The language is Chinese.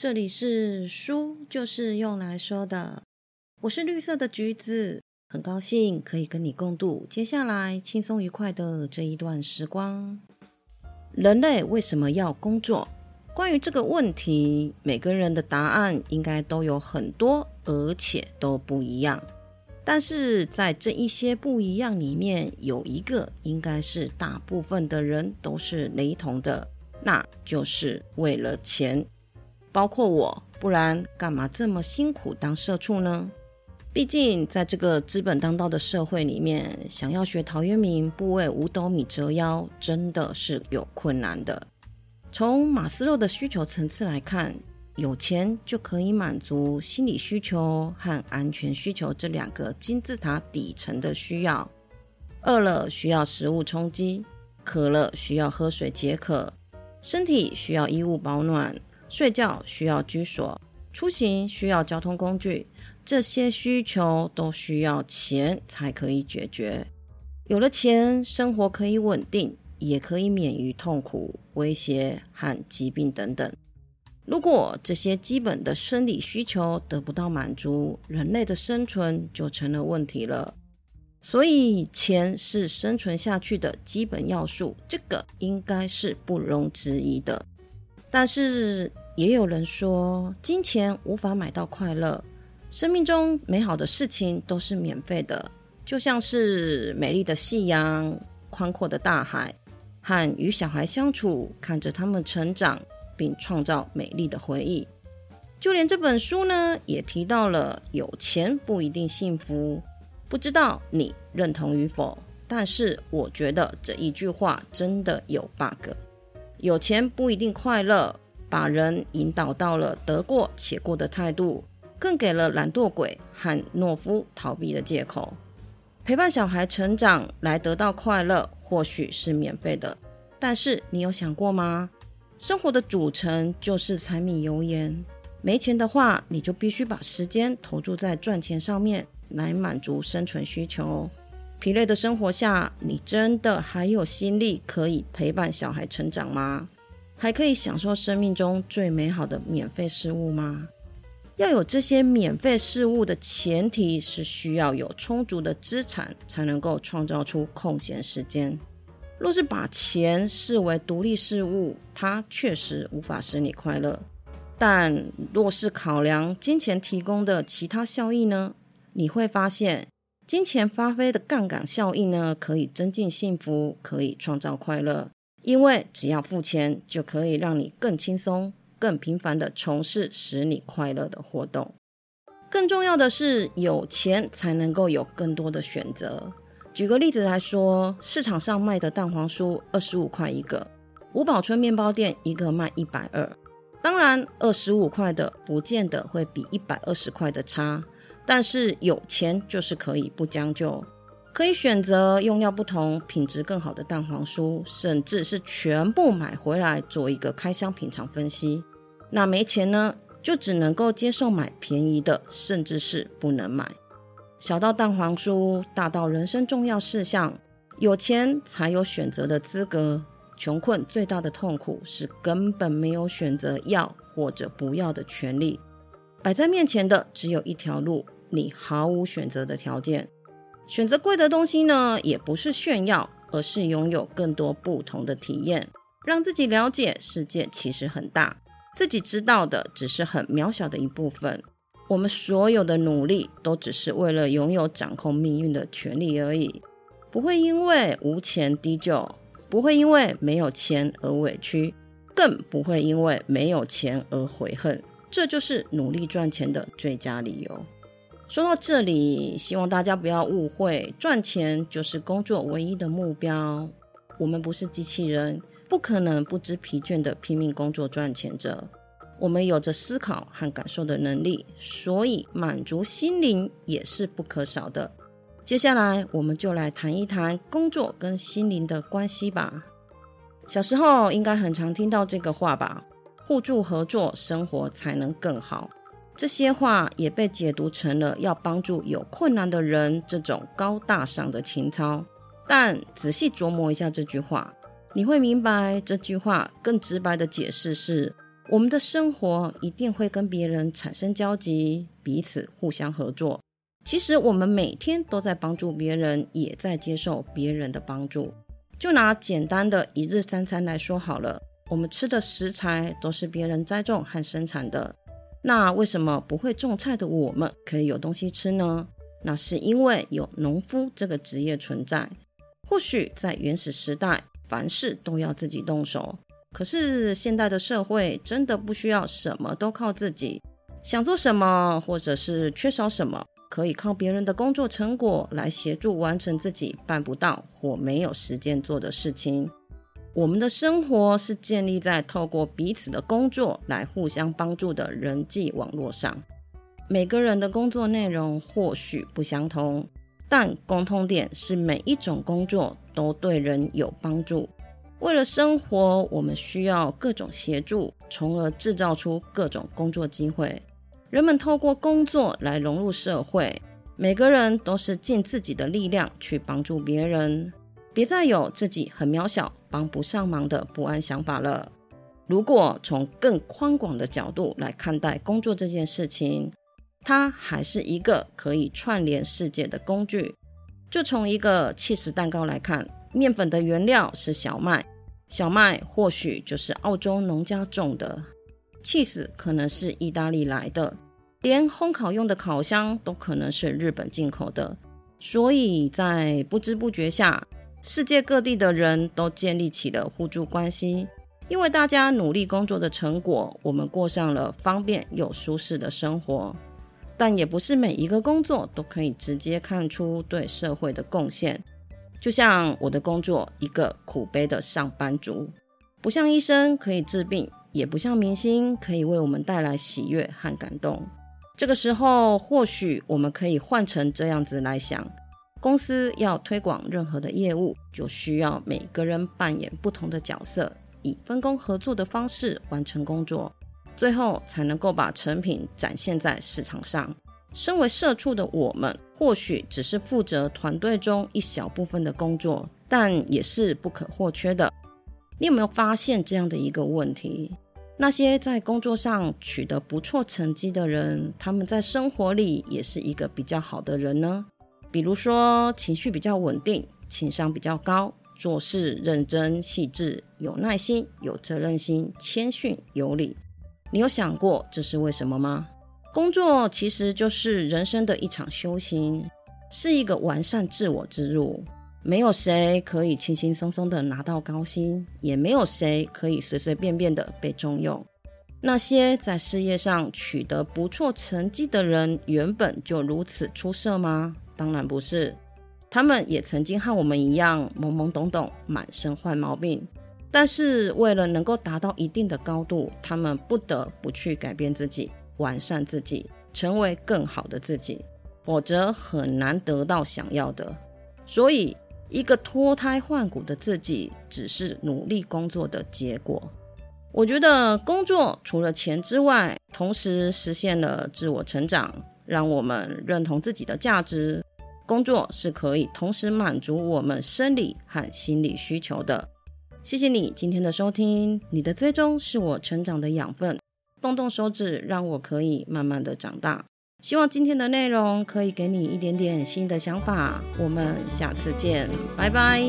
这里是书，就是用来说的。我是绿色的橘子，很高兴可以跟你共度接下来轻松愉快的这一段时光。人类为什么要工作？关于这个问题，每个人的答案应该都有很多，而且都不一样。但是在这一些不一样里面，有一个应该是大部分的人都是雷同的，那就是为了钱。包括我，不然干嘛这么辛苦当社畜呢？毕竟在这个资本当道的社会里面，想要学陶渊明不为五斗米折腰，真的是有困难的。从马斯洛的需求层次来看，有钱就可以满足心理需求和安全需求这两个金字塔底层的需要。饿了需要食物充饥，渴了需要喝水解渴，身体需要衣物保暖。睡觉需要居所，出行需要交通工具，这些需求都需要钱才可以解决。有了钱，生活可以稳定，也可以免于痛苦、威胁和疾病等等。如果这些基本的生理需求得不到满足，人类的生存就成了问题了。所以，钱是生存下去的基本要素，这个应该是不容置疑的。但是，也有人说，金钱无法买到快乐。生命中美好的事情都是免费的，就像是美丽的夕阳、宽阔的大海，和与小孩相处，看着他们成长，并创造美丽的回忆。就连这本书呢，也提到了有钱不一定幸福。不知道你认同与否？但是我觉得这一句话真的有 bug。有钱不一定快乐。把人引导到了得过且过的态度，更给了懒惰鬼和懦夫逃避的借口。陪伴小孩成长来得到快乐，或许是免费的，但是你有想过吗？生活的组成就是柴米油盐，没钱的话，你就必须把时间投注在赚钱上面，来满足生存需求。疲累的生活下，你真的还有心力可以陪伴小孩成长吗？还可以享受生命中最美好的免费事物吗？要有这些免费事物的前提是需要有充足的资产，才能够创造出空闲时间。若是把钱视为独立事物，它确实无法使你快乐。但若是考量金钱提供的其他效益呢？你会发现，金钱发挥的杠杆效应呢，可以增进幸福，可以创造快乐。因为只要付钱，就可以让你更轻松、更频繁的从事使你快乐的活动。更重要的是，有钱才能够有更多的选择。举个例子来说，市场上卖的蛋黄酥二十五块一个，五宝村面包店一个卖一百二。当然，二十五块的不见得会比一百二十块的差，但是有钱就是可以不将就。可以选择用料不同、品质更好的蛋黄酥，甚至是全部买回来做一个开箱品尝分析。那没钱呢，就只能够接受买便宜的，甚至是不能买。小到蛋黄酥，大到人生重要事项，有钱才有选择的资格。穷困最大的痛苦是根本没有选择要或者不要的权利，摆在面前的只有一条路，你毫无选择的条件。选择贵的东西呢，也不是炫耀，而是拥有更多不同的体验，让自己了解世界其实很大，自己知道的只是很渺小的一部分。我们所有的努力都只是为了拥有掌控命运的权利而已，不会因为无钱低就，不会因为没有钱而委屈，更不会因为没有钱而悔恨。这就是努力赚钱的最佳理由。说到这里，希望大家不要误会，赚钱就是工作唯一的目标。我们不是机器人，不可能不知疲倦的拼命工作赚钱着。我们有着思考和感受的能力，所以满足心灵也是不可少的。接下来，我们就来谈一谈工作跟心灵的关系吧。小时候应该很常听到这个话吧？互助合作，生活才能更好。这些话也被解读成了要帮助有困难的人这种高大上的情操，但仔细琢磨一下这句话，你会明白这句话更直白的解释是：我们的生活一定会跟别人产生交集，彼此互相合作。其实我们每天都在帮助别人，也在接受别人的帮助。就拿简单的一日三餐来说好了，我们吃的食材都是别人栽种和生产的。那为什么不会种菜的我们可以有东西吃呢？那是因为有农夫这个职业存在。或许在原始时代，凡事都要自己动手。可是现代的社会真的不需要什么都靠自己，想做什么或者是缺少什么，可以靠别人的工作成果来协助完成自己办不到或没有时间做的事情。我们的生活是建立在透过彼此的工作来互相帮助的人际网络上。每个人的工作内容或许不相同，但共通点是每一种工作都对人有帮助。为了生活，我们需要各种协助，从而制造出各种工作机会。人们透过工作来融入社会，每个人都是尽自己的力量去帮助别人。别再有自己很渺小、帮不上忙的不安想法了。如果从更宽广的角度来看待工作这件事情，它还是一个可以串联世界的工具。就从一个气势蛋糕来看，面粉的原料是小麦，小麦或许就是澳洲农家种的，cheese 可能是意大利来的，连烘烤用的烤箱都可能是日本进口的。所以在不知不觉下。世界各地的人都建立起了互助关系，因为大家努力工作的成果，我们过上了方便又舒适的生活。但也不是每一个工作都可以直接看出对社会的贡献。就像我的工作，一个苦悲的上班族，不像医生可以治病，也不像明星可以为我们带来喜悦和感动。这个时候，或许我们可以换成这样子来想。公司要推广任何的业务，就需要每个人扮演不同的角色，以分工合作的方式完成工作，最后才能够把成品展现在市场上。身为社畜的我们，或许只是负责团队中一小部分的工作，但也是不可或缺的。你有没有发现这样的一个问题？那些在工作上取得不错成绩的人，他们在生活里也是一个比较好的人呢？比如说，情绪比较稳定，情商比较高，做事认真细致，有耐心，有责任心，谦逊有礼。你有想过这是为什么吗？工作其实就是人生的一场修行，是一个完善自我之路。没有谁可以轻轻松松的拿到高薪，也没有谁可以随随便便的被重用。那些在事业上取得不错成绩的人，原本就如此出色吗？当然不是，他们也曾经和我们一样懵懵懂懂、满身坏毛病。但是为了能够达到一定的高度，他们不得不去改变自己、完善自己，成为更好的自己，否则很难得到想要的。所以，一个脱胎换骨的自己，只是努力工作的结果。我觉得工作除了钱之外，同时实现了自我成长，让我们认同自己的价值。工作是可以同时满足我们生理和心理需求的。谢谢你今天的收听，你的追踪是我成长的养分。动动手指，让我可以慢慢的长大。希望今天的内容可以给你一点点新的想法。我们下次见，拜拜。